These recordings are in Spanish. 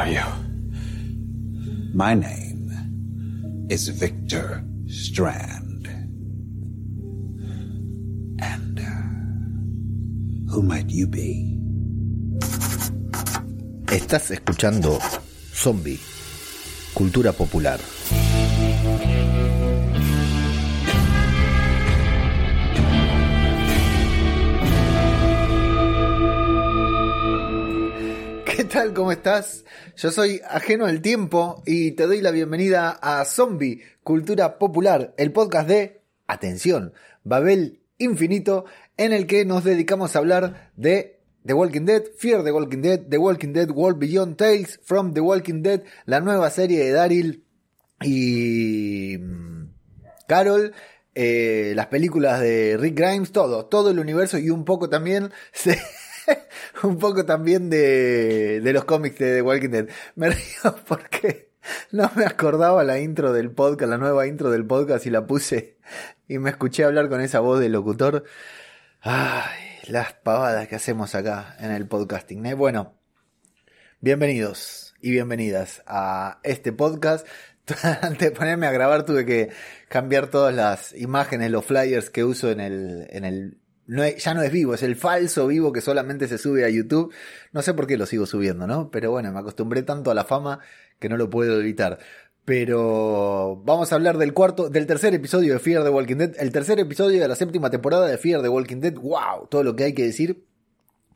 are you? My name is Victor Strand. And uh, who might you be? Estás escuchando Zombie, Cultura Popular. Tal? ¿Cómo estás? Yo soy Ajeno al Tiempo y te doy la bienvenida a Zombie, Cultura Popular, el podcast de, atención, Babel Infinito, en el que nos dedicamos a hablar de The Walking Dead, Fear the Walking Dead, The Walking Dead World Beyond Tales from The Walking Dead, la nueva serie de Daryl y mm, Carol, eh, las películas de Rick Grimes, todo, todo el universo y un poco también un poco también de, de los cómics de Walking Dead. Me río porque no me acordaba la intro del podcast, la nueva intro del podcast y la puse y me escuché hablar con esa voz de locutor. Ay, las pavadas que hacemos acá en el podcasting. ¿eh? Bueno, bienvenidos y bienvenidas a este podcast. Antes de ponerme a grabar tuve que cambiar todas las imágenes, los flyers que uso en el, en el no ya no es vivo, es el falso vivo que solamente se sube a YouTube. No sé por qué lo sigo subiendo, ¿no? Pero bueno, me acostumbré tanto a la fama que no lo puedo evitar. Pero vamos a hablar del cuarto, del tercer episodio de Fear the Walking Dead, el tercer episodio de la séptima temporada de Fear the Walking Dead. ¡Wow! Todo lo que hay que decir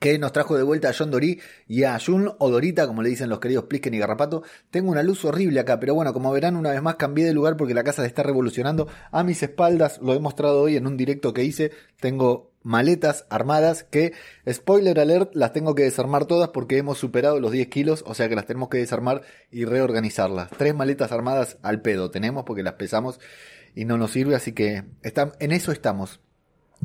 que nos trajo de vuelta a John Dory y a Jun o Dorita, como le dicen los queridos Plisken y Garrapato. Tengo una luz horrible acá, pero bueno, como verán, una vez más cambié de lugar porque la casa se está revolucionando. A mis espaldas, lo he mostrado hoy en un directo que hice, tengo maletas armadas que, spoiler alert, las tengo que desarmar todas porque hemos superado los 10 kilos, o sea que las tenemos que desarmar y reorganizarlas. Tres maletas armadas al pedo tenemos porque las pesamos y no nos sirve, así que en eso estamos.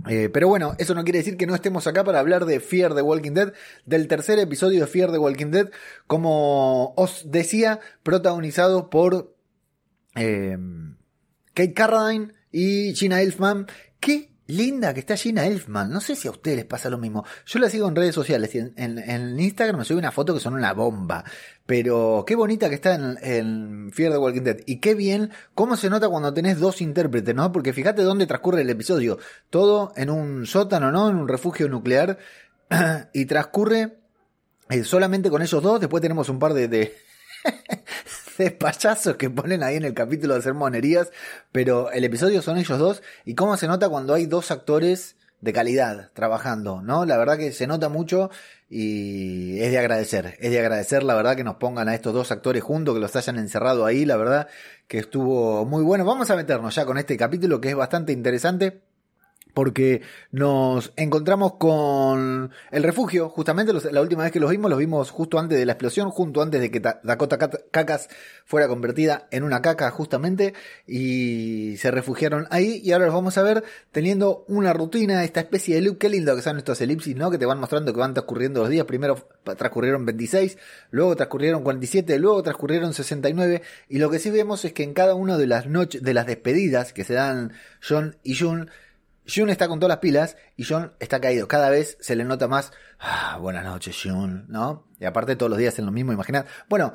Eh, pero bueno, eso no quiere decir que no estemos acá para hablar de Fear the Walking Dead, del tercer episodio de Fear the Walking Dead, como os decía, protagonizado por eh, Kate Carradine y Gina Elfman. Linda que está Gina Elfman. No sé si a ustedes les pasa lo mismo. Yo la sigo en redes sociales. En, en, Instagram me sube una foto que son una bomba. Pero qué bonita que está en, en, Fear the Walking Dead. Y qué bien cómo se nota cuando tenés dos intérpretes, ¿no? Porque fíjate dónde transcurre el episodio. Todo en un sótano, ¿no? En un refugio nuclear. y transcurre eh, solamente con ellos dos. Después tenemos un par de payasos que ponen ahí en el capítulo de hacer monerías, pero el episodio son ellos dos y cómo se nota cuando hay dos actores de calidad trabajando, ¿no? La verdad que se nota mucho y es de agradecer, es de agradecer la verdad que nos pongan a estos dos actores juntos, que los hayan encerrado ahí, la verdad que estuvo muy bueno. Vamos a meternos ya con este capítulo que es bastante interesante porque nos encontramos con el refugio, justamente la última vez que los vimos, los vimos justo antes de la explosión, justo antes de que Dakota Cacas fuera convertida en una caca justamente, y se refugiaron ahí, y ahora los vamos a ver teniendo una rutina, esta especie de loop, qué lindo que son estos elipsis, ¿no? Que te van mostrando que van transcurriendo los días, primero transcurrieron 26, luego transcurrieron 47, luego transcurrieron 69, y lo que sí vemos es que en cada una de las noches, de las despedidas que se dan John y June, Jun está con todas las pilas y John está caído. Cada vez se le nota más, ah, buenas noches, Jun, ¿no? Y aparte todos los días en lo mismo, imaginar. Bueno,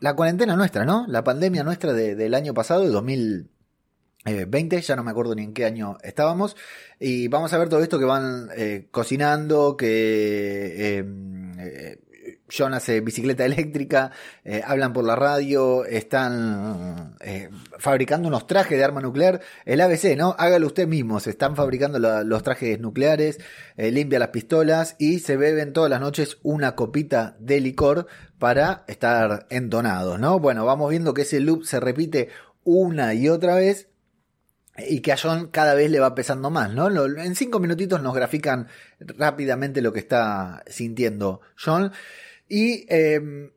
la cuarentena nuestra, ¿no? La pandemia nuestra del año pasado, de 2020, ya no me acuerdo ni en qué año estábamos. Y vamos a ver todo esto que van eh, cocinando, que em, eh, John hace bicicleta eléctrica, eh, hablan por la radio, están eh, fabricando unos trajes de arma nuclear. El ABC, ¿no? Hágalo usted mismo. Se están fabricando los trajes nucleares, eh, limpia las pistolas y se beben todas las noches una copita de licor para estar entonados, ¿no? Bueno, vamos viendo que ese loop se repite una y otra vez y que a John cada vez le va pesando más, ¿no? En cinco minutitos nos grafican rápidamente lo que está sintiendo John. Y em,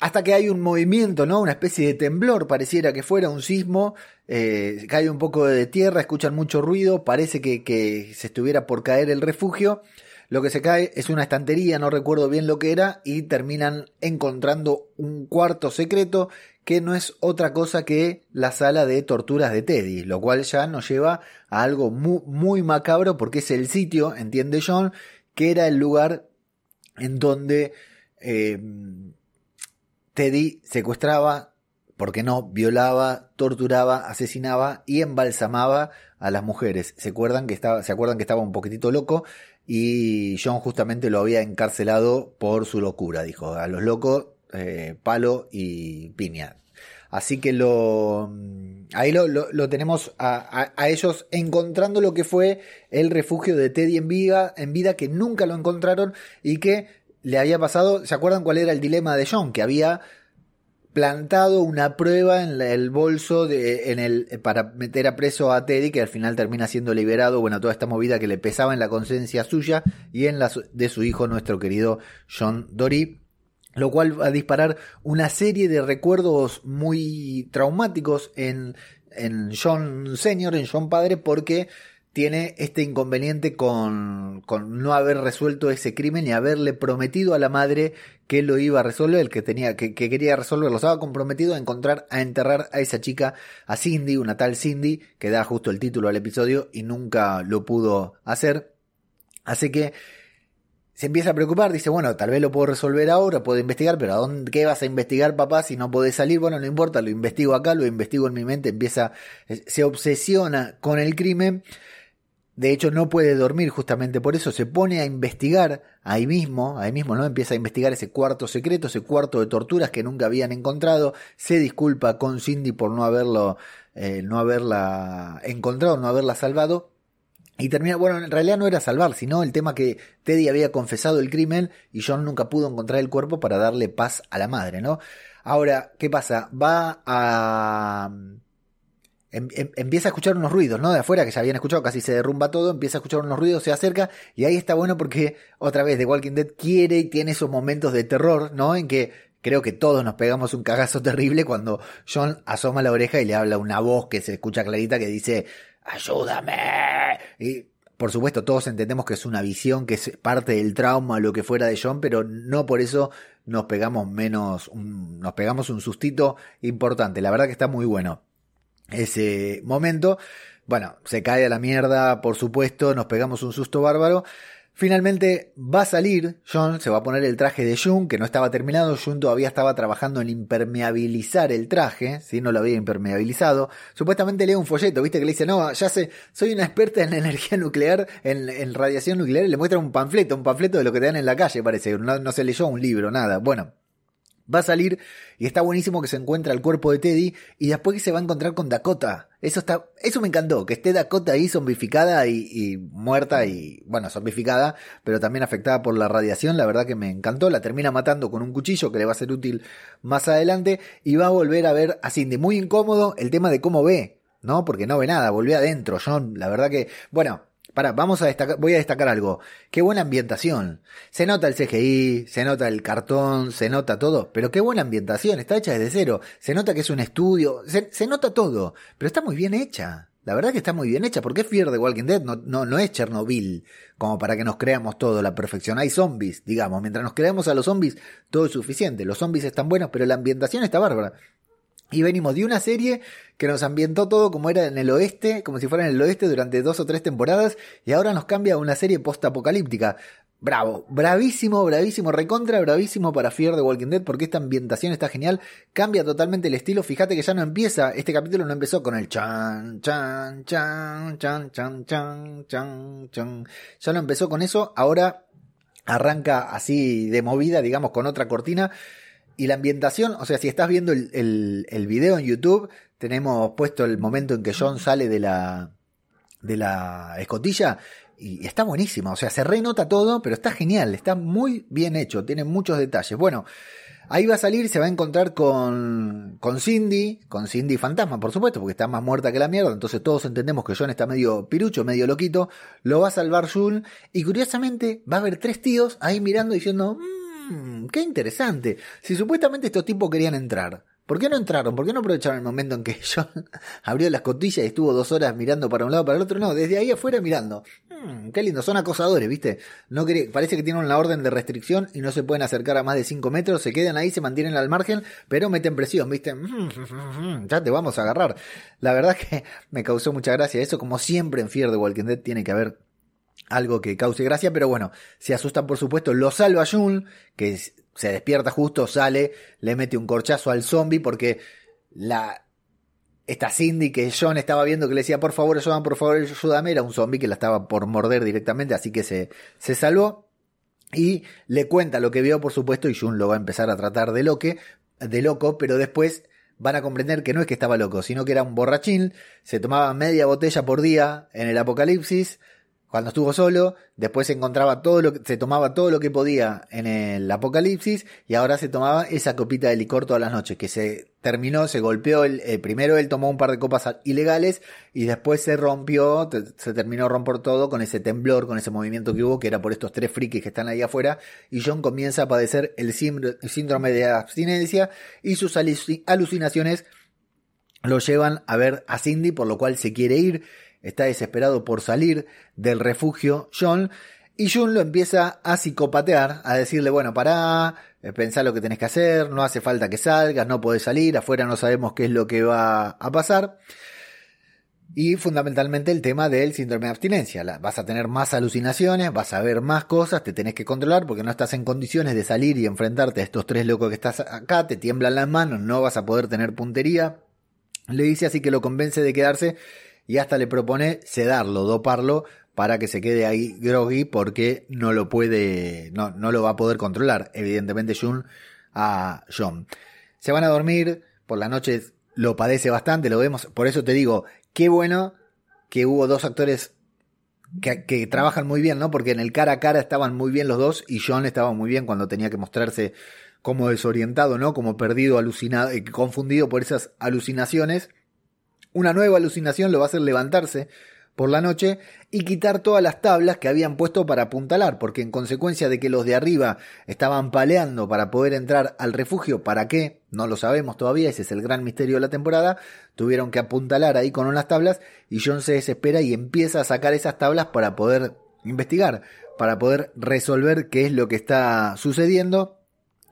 hasta que hay un movimiento, ¿no? Una especie de temblor, pareciera que fuera un sismo, eh, cae un poco de tierra, escuchan mucho ruido, parece que, se estuviera por caer el refugio. Lo que se cae es una estantería, no recuerdo bien lo que era, y terminan encontrando un cuarto secreto que no es otra cosa que la sala de torturas de Teddy, lo cual ya nos lleva a algo muy, muy macabro porque es el sitio, entiende John, que era el lugar en donde eh, Teddy secuestraba, porque no, violaba, torturaba, asesinaba y embalsamaba a las mujeres. ¿Se acuerdan que estaba, se acuerdan que estaba un poquitito loco? Y John justamente lo había encarcelado por su locura, dijo. A los locos, eh, palo y piña. Así que lo ahí lo, lo, tenemos a, a, ellos encontrando lo que fue el refugio de Teddy en vida, en vida que nunca lo encontraron y que le había pasado. ¿Se acuerdan cuál era el dilema de John? Que había plantado una prueba en el bolso de, en el, para meter a preso a Teddy, que al final termina siendo liberado. Bueno, toda esta movida que le pesaba en la conciencia suya y en la de su hijo, nuestro querido John Dory lo cual va a disparar una serie de recuerdos muy traumáticos en, en John Senior, en John Padre, porque tiene este inconveniente con, con, no haber resuelto ese crimen y haberle prometido a la madre que lo iba a resolver, el que tenía, que, que quería resolverlo. Estaba comprometido a encontrar, a enterrar a esa chica, a Cindy, una tal Cindy, que da justo el título al episodio y nunca lo pudo hacer. Así que se empieza a preocupar, dice, bueno, tal vez lo puedo resolver ahora, puedo investigar, pero ¿a dónde, qué vas a investigar, papá, si no podés salir? Bueno, no importa, lo investigo acá, lo investigo en mi mente, empieza, se obsesiona con el crimen, de hecho no puede dormir justamente por eso, se pone a investigar ahí mismo, ahí mismo, ¿no? Empieza a investigar ese cuarto secreto, ese cuarto de torturas que nunca habían encontrado, se disculpa con Cindy por no haberlo, eh, no haberla encontrado, no haberla salvado, y termina, bueno, en realidad no era salvar, sino el tema que Teddy había confesado el crimen y John nunca pudo encontrar el cuerpo para darle paz a la madre, ¿no? Ahora, ¿qué pasa? Va a... Em, em, empieza a escuchar unos ruidos, ¿no? De afuera, que ya habían escuchado, casi se derrumba todo, empieza a escuchar unos ruidos, se acerca, y ahí está bueno porque, otra vez, The Walking Dead quiere y tiene esos momentos de terror, ¿no? En que creo que todos nos pegamos un cagazo terrible cuando John asoma la oreja y le habla una voz que se escucha clarita que dice, ayúdame. Y por supuesto todos entendemos que es una visión, que es parte del trauma, lo que fuera de John, pero no por eso nos pegamos menos, nos pegamos un sustito importante. La verdad que está muy bueno ese momento. Bueno, se cae a la mierda, por supuesto, nos pegamos un susto bárbaro. Finalmente va a salir John, se va a poner el traje de Jun, que no estaba terminado. Jun todavía estaba trabajando en impermeabilizar el traje, si no lo había impermeabilizado. Supuestamente lee un folleto, viste, que le dice, no, ya sé, soy una experta en energía nuclear, en, radiación nuclear, y le muestra un panfleto, un panfleto de lo que te dan en la calle, parece. No, no se leyó un libro, nada. Bueno, Va a salir y está buenísimo que se encuentra el cuerpo de Teddy y después que se va a encontrar con Dakota. Eso está, eso me encantó, que esté Dakota ahí zombificada y, muerta y, bueno, zombificada, pero también afectada por la radiación. La verdad que me encantó. La termina matando con un cuchillo que le va a ser útil más adelante y va a volver a ver a Cindy. Muy incómodo el tema de cómo ve, ¿no? Porque no ve nada, volvió adentro. John, la verdad que, bueno, para, vamos a destacar, voy a destacar algo. Qué buena ambientación. Se nota el CGI, se nota el cartón, se nota todo, pero qué buena ambientación, está hecha desde cero. Se nota que es un estudio, se, nota todo, pero está muy bien hecha. La verdad que está muy bien hecha, porque es Fear de Walking Dead, no, no, no es Chernobyl, como para que nos creamos todo, la perfección. Hay zombies, digamos, mientras nos creamos a los zombies, todo es suficiente. Los zombies están buenos, pero la ambientación está bárbara. Y venimos de una serie que nos ambientó todo como era en el oeste, como si fuera en el oeste durante dos o tres temporadas, y ahora nos cambia a una serie post-apocalíptica. Bravo, bravísimo, bravísimo, recontra bravísimo para Fear de Walking Dead porque esta ambientación está genial, cambia totalmente el estilo, fíjate que ya no empieza, este capítulo no empezó con el chan, chan, chan, chan, chan, chan, chan, chan, ya no empezó con eso, ahora arranca así de movida, digamos, con otra cortina, y la ambientación, o sea, si estás viendo el, el, el, video en YouTube, tenemos puesto el momento en que John sale de la, de la escotilla y está buenísimo. O sea, se renota todo, pero está genial, está muy bien hecho, tiene muchos detalles. Bueno, ahí va a salir, se va a encontrar con, con Cindy, con Cindy Fantasma, por supuesto, porque está más muerta que la mierda. Entonces todos entendemos que John está medio pirucho, medio loquito. Lo va a salvar June y curiosamente va a haber tres tíos ahí mirando diciendo. Mm, Mmm, qué interesante. Si supuestamente estos tipos querían entrar, ¿por qué no entraron? ¿Por qué no aprovecharon el momento en que John abrió las cotillas y estuvo dos horas mirando para un lado para el otro? No, desde ahí afuera mirando. Mmm, qué lindo, son acosadores, ¿viste? No parece que tienen la orden de restricción y no se pueden acercar a más de 5 metros, se quedan ahí, se mantienen al margen, pero meten presión, ¿viste? Mm, ya te vamos a agarrar. La verdad que me causó mucha gracia eso, como siempre en Fear de Walking Dead tiene que haber algo que cause gracia, pero bueno, se asustan por supuesto, lo salva Jun, que se despierta justo, sale, le mete un corchazo al zombie porque la esta Cindy que John estaba viendo que le decía por favor ayúdame, por favor ayúdame, era un zombie que la estaba por morder directamente, así que se, se salvó. Y le cuenta lo que vio, por supuesto, y Jun lo va a empezar a tratar de, loque, de loco, pero después van a comprender que no es que estaba loco, sino que era un borrachín, se tomaba media botella por día en el apocalipsis, cuando estuvo solo, después se encontraba todo lo que, se tomaba todo lo que podía en el apocalipsis y ahora se tomaba esa copita de licor todas las noches, que se terminó, se golpeó, el, eh, primero él tomó un par de copas ilegales y después se rompió, se terminó romper todo con ese temblor, con ese movimiento que hubo, que era por estos tres frikis que están ahí afuera, y John comienza a padecer el síndrome de abstinencia y sus alucinaciones lo llevan a ver a Cindy, por lo cual se quiere ir está desesperado por salir del refugio John y Jun lo empieza a psicopatear, a decirle, bueno, pará, eh, pensá lo que tenés que hacer, no hace falta que salgas, no podés salir, afuera no sabemos qué es lo que va a pasar. Y fundamentalmente el tema del síndrome de abstinencia. vas a tener más alucinaciones, vas a ver más cosas, te tenés que controlar porque no estás en condiciones de salir y enfrentarte a estos tres locos que estás acá, te tiemblan las manos, no vas a poder tener puntería. Le dice así que lo convence de quedarse y hasta le propone sedarlo, doparlo para que se quede ahí groggy porque no lo puede, no, no lo va a poder controlar, evidentemente Jun a John. Se van a dormir, por la noche lo padece bastante, lo vemos, por eso te digo, qué bueno que hubo dos actores que, trabajan muy bien, ¿no? Porque en el cara a cara estaban muy bien los dos y John estaba muy bien cuando tenía que mostrarse como desorientado, ¿no? Como perdido, alucinado, eh, confundido por esas alucinaciones. Una nueva alucinación lo va a hacer levantarse por la noche y quitar todas las tablas que habían puesto para apuntalar, porque en consecuencia de que los de arriba estaban paleando para poder entrar al refugio, ¿para qué? No lo sabemos todavía, ese es el gran misterio de la temporada, tuvieron que apuntalar ahí con unas tablas y John se desespera y empieza a sacar esas tablas para poder investigar, para poder resolver qué es lo que está sucediendo.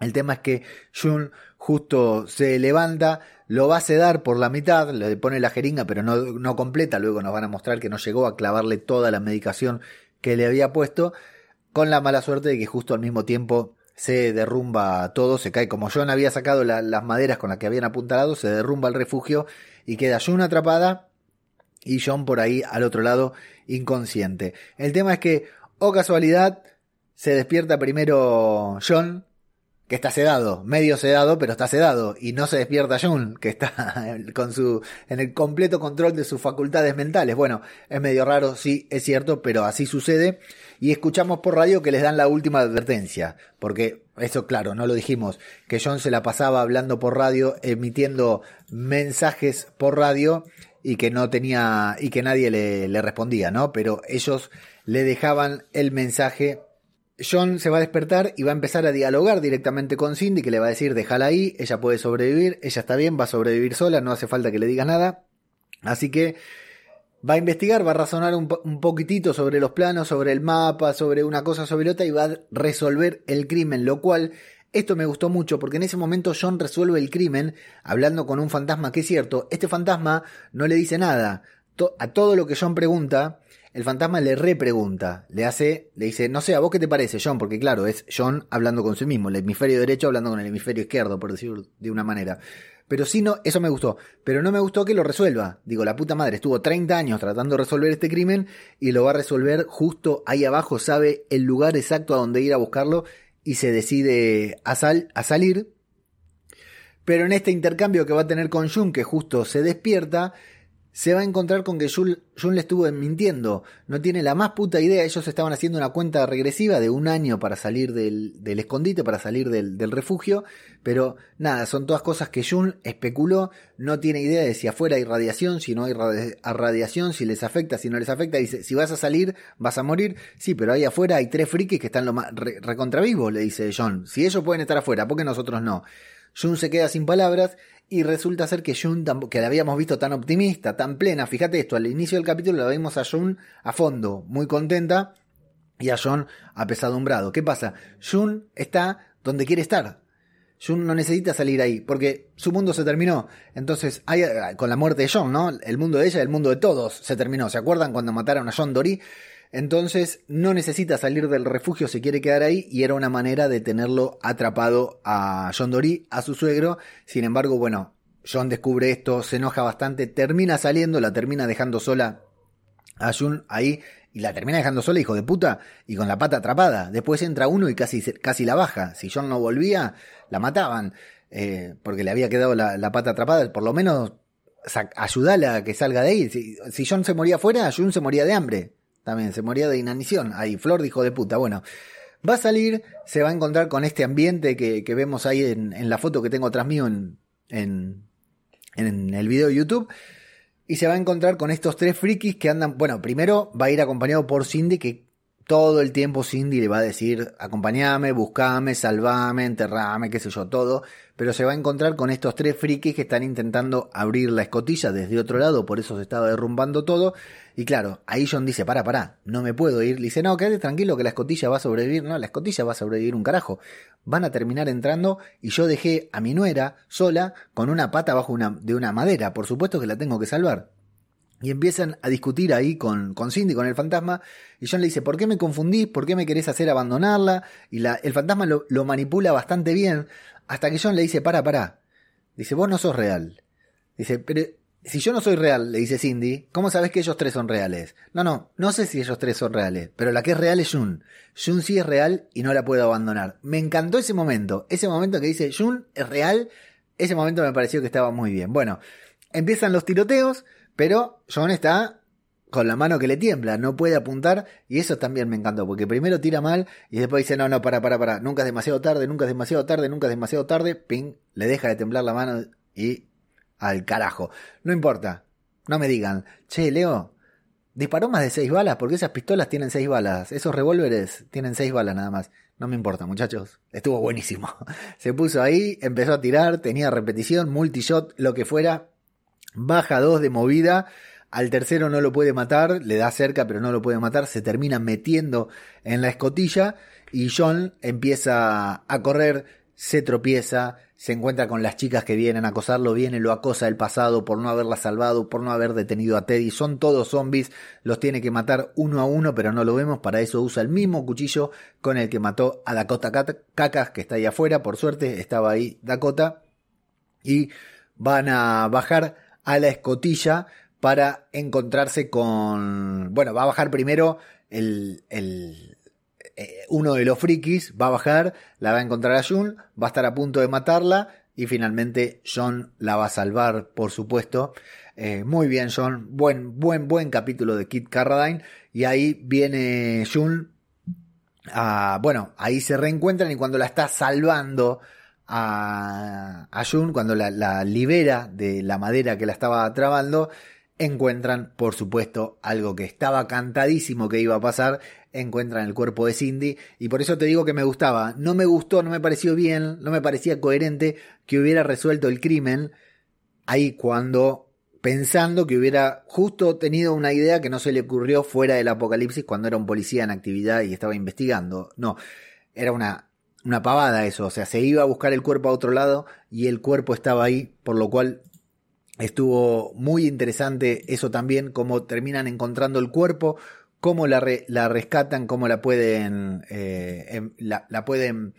El tema es que Jun justo se levanta, lo va a sedar por la mitad, le pone la jeringa pero no, no completa, luego nos van a mostrar que no llegó a clavarle toda la medicación que le había puesto, con la mala suerte de que justo al mismo tiempo se derrumba todo, se cae como John había sacado las maderas con las que habían apuntalado, se derrumba el refugio y queda John atrapada y John por ahí al otro lado inconsciente. El tema es que, o oh casualidad, se despierta primero John, que está sedado, medio sedado, pero está sedado, y no se despierta Jun, que está con su, en el completo control de sus facultades mentales. Bueno, es medio raro, sí, es cierto, pero así sucede. Y escuchamos por radio que les dan la última advertencia, porque eso, claro, no lo dijimos, que John se la pasaba hablando por radio, emitiendo mensajes por radio, y que no tenía, y que nadie le, le respondía, ¿no? Pero ellos le dejaban el mensaje John se va a despertar y va a empezar a dialogar directamente con Cindy, que le va a decir, déjala ahí, ella puede sobrevivir, ella está bien, va a sobrevivir sola, no hace falta que le diga nada. Así que va a investigar, va a razonar un, poquitito sobre los planos, sobre el mapa, sobre una cosa, sobre otra, y va a resolver el crimen, lo cual esto me gustó mucho porque en ese momento John resuelve el crimen hablando con un fantasma que es cierto, este fantasma no le dice nada. a todo lo que John pregunta, el fantasma le repregunta, le hace, le dice, no sé, ¿a vos qué te parece, John? Porque claro, es John hablando con sí mismo, el hemisferio derecho hablando con el hemisferio izquierdo, por decirlo de una manera. Pero sí, no, eso me gustó. Pero no me gustó que lo resuelva. Digo, la puta madre, estuvo 30 años tratando de resolver este crimen y lo va a resolver justo ahí abajo, sabe el lugar exacto a donde ir a buscarlo y se decide a, sal, a salir. Pero en este intercambio que va a tener con Jun, que justo se despierta, se va a encontrar con que Jun, le estuvo mintiendo. No tiene la más puta idea. Ellos estaban haciendo una cuenta regresiva de un año para salir del, escondite, para salir del, refugio. Pero nada, son todas cosas que Jun especuló. No tiene idea de si afuera hay radiación, si no hay radiación, si les afecta, si no les afecta. Dice, si vas a salir, vas a morir. Sí, pero ahí afuera hay tres frikis que están lo más recontravivos, le dice John. Si ellos pueden estar afuera, ¿por qué nosotros no? Jun se queda sin palabras y resulta ser que Jun, que la habíamos visto tan optimista, tan plena, fíjate esto, al inicio del capítulo la vimos a Jun a fondo, muy contenta, y a John apesadumbrado. ¿Qué pasa? Jun está donde quiere estar. Jun no necesita salir ahí, porque su mundo se terminó. Entonces, hay, con la muerte de John, ¿no? El mundo de ella, el mundo de todos se terminó. ¿Se acuerdan cuando mataron a John Dory? Entonces no necesita salir del refugio, se quiere quedar ahí y era una manera de tenerlo atrapado a John Dory, a su suegro. Sin embargo, bueno, John descubre esto, se enoja bastante, termina saliendo, la termina dejando sola a Jun ahí y la termina dejando sola, hijo de puta, y con la pata atrapada. Después entra uno y casi, casi la baja. Si John no volvía, la mataban, eh, porque le había quedado la, pata atrapada. Por lo menos ayudala a que salga de ahí. Si, John se moría afuera, Jun se moría de hambre. También se moría de inanición. Ahí, Flor dijo de puta. Bueno, va a salir, se va a encontrar con este ambiente que, que vemos ahí en, en, la foto que tengo atrás mío en, en, en el video de YouTube. Y se va a encontrar con estos tres frikis que andan. Bueno, primero va a ir acompañado por Cindy, que todo el tiempo Cindy le va a decir: acompañame, buscame, salvame, enterrame, qué sé yo, todo pero se va a encontrar con estos tres frikis que están intentando abrir la escotilla desde otro lado, por eso se estaba derrumbando todo. Y claro, ahí John dice, para, para, no me puedo ir. Le dice, no, quédate tranquilo que la escotilla va a sobrevivir. No, la escotilla va a sobrevivir un carajo. Van a terminar entrando y yo dejé a mi nuera sola con una pata bajo una, de una madera. Por supuesto que la tengo que salvar. Y empiezan a discutir ahí con, con Cindy, con el fantasma. Y John le dice, ¿por qué me confundís? ¿Por qué me querés hacer abandonarla? Y la, el fantasma lo, manipula bastante bien. Hasta que John le dice, para, para. Dice, vos no sos real. Dice, pero si yo no soy real, le dice Cindy, ¿cómo sabes que ellos tres son reales? No, no, no sé si ellos tres son reales, pero la que es real es Jun. Jun sí es real y no la puedo abandonar. Me encantó ese momento, ese momento que dice Jun es real, ese momento me pareció que estaba muy bien. Bueno, empiezan los tiroteos, pero John está con la mano que le tiembla, no puede apuntar y eso también me encantó, porque primero tira mal y después dice, no, no, para, para, para, nunca es demasiado tarde, nunca es demasiado tarde, nunca es demasiado tarde, ping, le deja de temblar la mano y al carajo. No importa, no me digan, che, Leo, disparó más de seis balas, porque esas pistolas tienen seis balas, esos revólveres tienen seis balas nada más. No me importa, muchachos. Estuvo buenísimo. Se puso ahí, empezó a tirar, tenía repetición, multishot, lo que fuera. Baja dos de movida al tercero no lo puede matar, le da cerca pero no lo puede matar, se termina metiendo en la escotilla y John empieza a correr, se tropieza, se encuentra con las chicas que vienen a acosarlo, viene, lo acosa el pasado por no haberla salvado, por no haber detenido a Teddy, son todos zombies, los tiene que matar uno a uno, pero no lo vemos, para eso usa el mismo cuchillo con el que mató a Dakota Cacas, que está ahí afuera, por suerte estaba ahí Dakota, y van a bajar a la escotilla para encontrarse con... Bueno, va a bajar primero el, el eh, uno de los frikis, va a bajar, la va a encontrar a Jun, va a estar a punto de matarla y finalmente John la va a salvar, por supuesto. Eh, muy bien, John. Buen, buen, buen capítulo de Kit Carradine. Y ahí viene Jun. bueno, ahí se reencuentran y cuando la está salvando a, a Jun, cuando la, la libera de la madera que la estaba trabando, encuentran, por supuesto, algo que estaba cantadísimo que iba a pasar, encuentran el cuerpo de Cindy y por eso te digo que me gustaba. No me gustó, no me pareció bien, no me parecía coherente que hubiera resuelto el crimen ahí cuando pensando que hubiera justo tenido una idea que no se le ocurrió fuera del apocalipsis cuando era un policía en actividad y estaba investigando. No, era una una pavada eso, o sea, se iba a buscar el cuerpo a otro lado y el cuerpo estaba ahí, por lo cual Estuvo muy interesante eso también, cómo terminan encontrando el cuerpo, cómo la, la rescatan, cómo la pueden, eh, em, la, pueden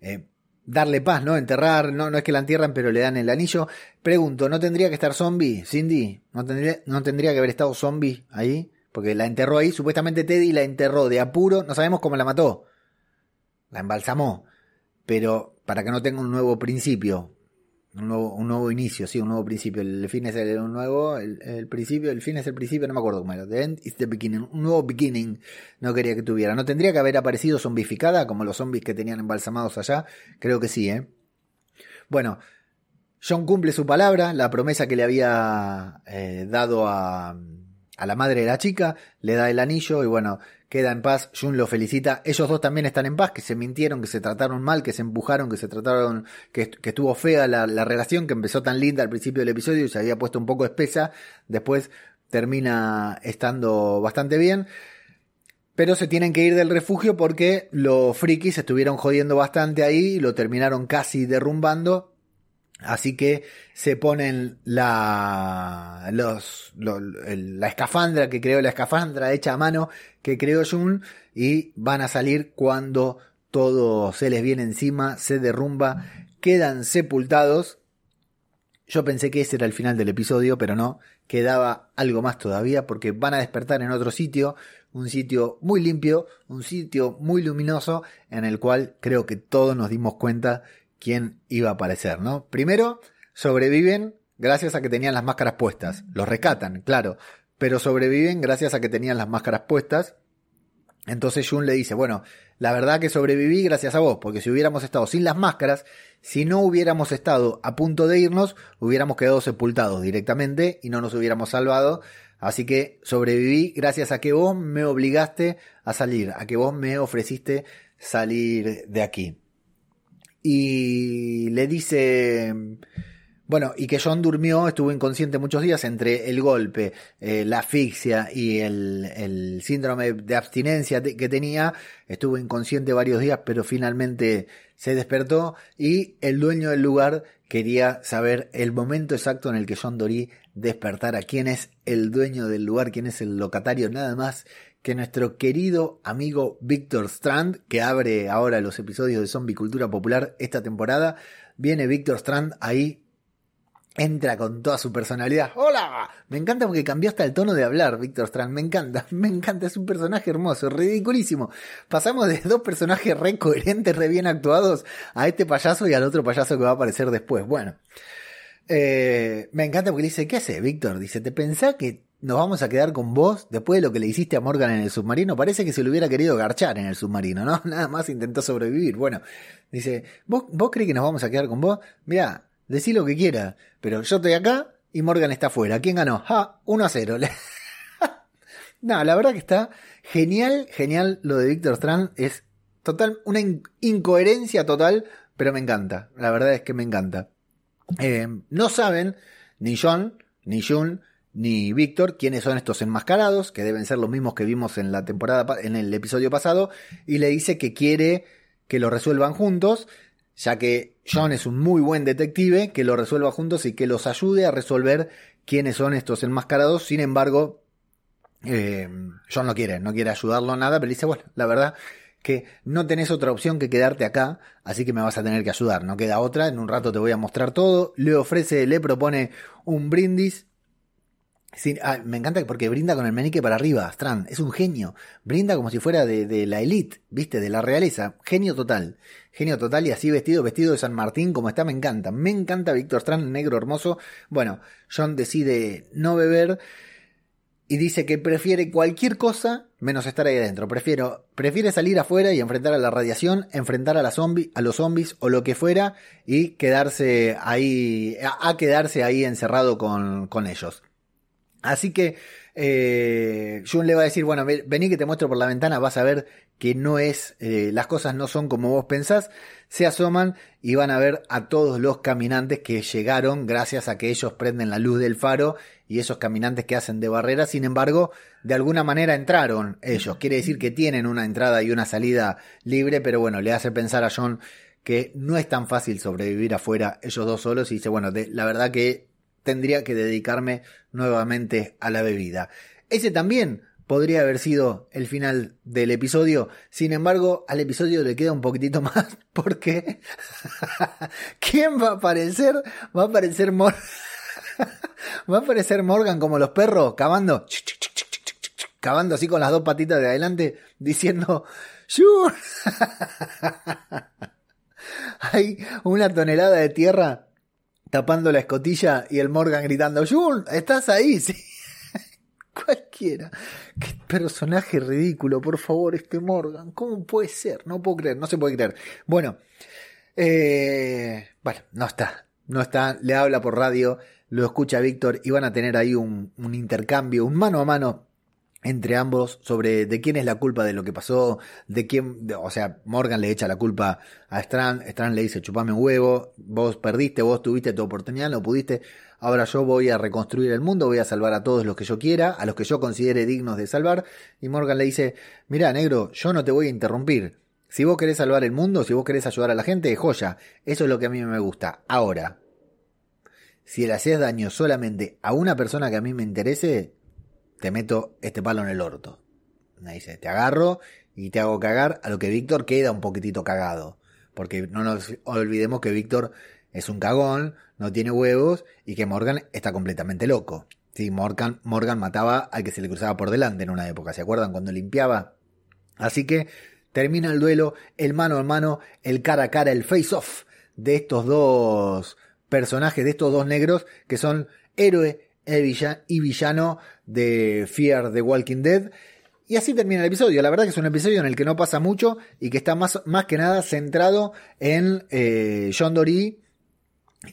eh, darle paz, ¿no? Enterrar, no, no es que la entierran, pero le dan el anillo. Pregunto, ¿no tendría que estar zombie, Cindy? ¿No tendría, no tendría que haber estado zombie ahí? Porque la enterró ahí, supuestamente Teddy la enterró de apuro, no sabemos cómo la mató. La embalsamó. Pero para que no tenga un nuevo principio, un nuevo, un nuevo inicio, sí, un nuevo principio. El fin es el nuevo, el, principio, el fin es el principio, no me acuerdo cómo era. The end is the beginning. Un nuevo beginning no quería que tuviera. ¿No tendría que haber aparecido zombificada como los zombies que tenían embalsamados allá? Creo que sí, ¿eh? Bueno, John cumple su palabra, la promesa que le había eh, dado a, a la madre de la chica, le da el anillo y bueno, queda en paz, Jun lo felicita, ellos dos también están en paz, que se mintieron, que se trataron mal, que se empujaron, que se trataron, que, estuvo fea la, relación, que empezó tan linda al principio del episodio y se había puesto un poco espesa, después termina estando bastante bien. Pero se tienen que ir del refugio porque los frikis estuvieron jodiendo bastante ahí, lo terminaron casi derrumbando Así que se ponen la, los, la escafandra que creó la escafandra hecha a mano que creó Jun y van a salir cuando todo se les viene encima, se derrumba, quedan sepultados. Yo pensé que ese era el final del episodio, pero no, quedaba algo más todavía porque van a despertar en otro sitio, un sitio muy limpio, un sitio muy luminoso en el cual creo que todos nos dimos cuenta quién iba a aparecer, ¿no? Primero, sobreviven gracias a que tenían las máscaras puestas, los rescatan, claro, pero sobreviven gracias a que tenían las máscaras puestas. Entonces Jun le dice, bueno, la verdad que sobreviví gracias a vos, porque si hubiéramos estado sin las máscaras, si no hubiéramos estado a punto de irnos, hubiéramos quedado sepultados directamente y no nos hubiéramos salvado. Así que sobreviví gracias a que vos me obligaste a salir, a que vos me ofreciste salir de aquí. Y le dice, bueno, y que John durmió, estuvo inconsciente muchos días entre el golpe, eh, la asfixia y el, síndrome de abstinencia que tenía. Estuvo inconsciente varios días, pero finalmente se despertó y el dueño del lugar quería saber el momento exacto en el que John Dory despertara. ¿Quién es el dueño del lugar? ¿Quién es el locatario? Nada más que nuestro querido amigo Víctor Strand, que abre ahora los episodios de Zombie Cultura Popular esta temporada. Viene Víctor Strand ahí entra con toda su personalidad. ¡Hola! Me encanta porque cambiaste el tono de hablar, Víctor Strand. Me encanta, me encanta. Es un personaje hermoso, ridiculísimo. Pasamos de dos personajes re coherentes, re bien actuados, a este payaso y al otro payaso que va a aparecer después. Bueno. Eh, me encanta porque dice, ¿qué hace, Víctor? Dice, ¿te pensás que nos vamos a quedar con vos después de lo que le hiciste a Morgan en el submarino? Parece que se lo hubiera querido garchar en el submarino, ¿no? Nada más intentó sobrevivir. Bueno, dice, ¿vos, vos crees que nos vamos a quedar con vos? Mira, decí lo que quiera, pero yo estoy acá y Morgan está afuera. ¿Quién ganó? Ah, 1 a 0. no, la verdad que está genial, genial lo de Víctor Strand. Es total, una incoherencia total, pero me encanta. La verdad es que me encanta. Eh, no saben, ni John, ni Jun, ni Víctor, quiénes son estos enmascarados, que deben ser los mismos que vimos en la temporada, en el episodio pasado, y le dice que quiere que lo resuelvan juntos ya que John es un muy buen detective, que lo resuelva juntos y que los ayude a resolver quiénes son estos enmascarados. Sin embargo, eh, John no quiere, no quiere ayudarlo nada, pero dice, bueno, la verdad que no tenés otra opción que quedarte acá, así que me vas a tener que ayudar, no queda otra, en un rato te voy a mostrar todo. Le ofrece, le propone un brindis Ah, me encanta porque brinda con el menique para arriba, Strand. Es un genio. Brinda como si fuera de, la elite, ¿viste? De la realeza. Genio total. Genio total y así vestido, vestido de San Martín como está, me encanta. Me encanta Víctor Strand, negro hermoso. Bueno, John decide no beber y dice que prefiere cualquier cosa menos estar ahí adentro. Prefiero, prefiere salir afuera y enfrentar a la radiación, enfrentar a, la zombie, a los zombies o lo que fuera y quedarse ahí, a, quedarse ahí encerrado con, con ellos. Así que eh, Jun le va a decir, bueno, vení que te muestro por la ventana, vas a ver que no es, eh, las cosas no son como vos pensás. Se asoman y van a ver a todos los caminantes que llegaron gracias a que ellos prenden la luz del faro y esos caminantes que hacen de barrera, sin embargo, de alguna manera entraron ellos. Quiere decir que tienen una entrada y una salida libre, pero bueno, le hace pensar a John que no es tan fácil sobrevivir afuera ellos dos solos y dice, bueno, la verdad que tendría que dedicarme nuevamente a la bebida. Ese también podría haber sido el final del episodio. Sin embargo, al episodio le queda un poquitito más porque ¿quién va a aparecer? Va a aparecer Morgan. va a aparecer Morgan como los perros cavando cavando así con las dos patitas de adelante diciendo Hay una tonelada de tierra tapando la escotilla y el Morgan gritando, Jun, ¿estás ahí? Sí. Cualquiera. Qué personaje ridículo, por favor, este Morgan. ¿Cómo puede ser? No puedo creer, no se puede creer. Bueno, eh, bueno, no está. No está, le habla por radio, lo escucha Víctor y van a tener ahí un intercambio, un mano a mano entre ambos sobre de quién es la culpa de lo que pasó, de quién, o sea, Morgan le echa la culpa a Strand, Strand le dice chupame un huevo, vos perdiste, vos tuviste tu oportunidad, no pudiste, ahora yo voy a reconstruir el mundo, voy a salvar a todos los que yo quiera, a los que yo considere dignos de salvar, y Morgan le dice, mira negro, yo no te voy a interrumpir, si vos querés salvar el mundo, si vos querés ayudar a la gente, joya, eso es lo que a mí me gusta, ahora, si le haces daño solamente a una persona que a mí me interese, te meto este palo en el orto. Me dice, te agarro y te hago cagar, a lo que Víctor queda un poquitito cagado. Porque no nos olvidemos que Víctor es un cagón, no tiene huevos y que Morgan está completamente loco. Sí, Morgan, Morgan mataba al que se le cruzaba por delante en una época, ¿se acuerdan? Cuando limpiaba. Así que termina el duelo, el mano a mano, el cara a cara, el face off de estos dos personajes, de estos dos negros que son héroe y villano de Fear the Walking Dead. Y así termina el episodio. La verdad que es un episodio en el que no pasa mucho y que está más, más que nada centrado en eh, John Dory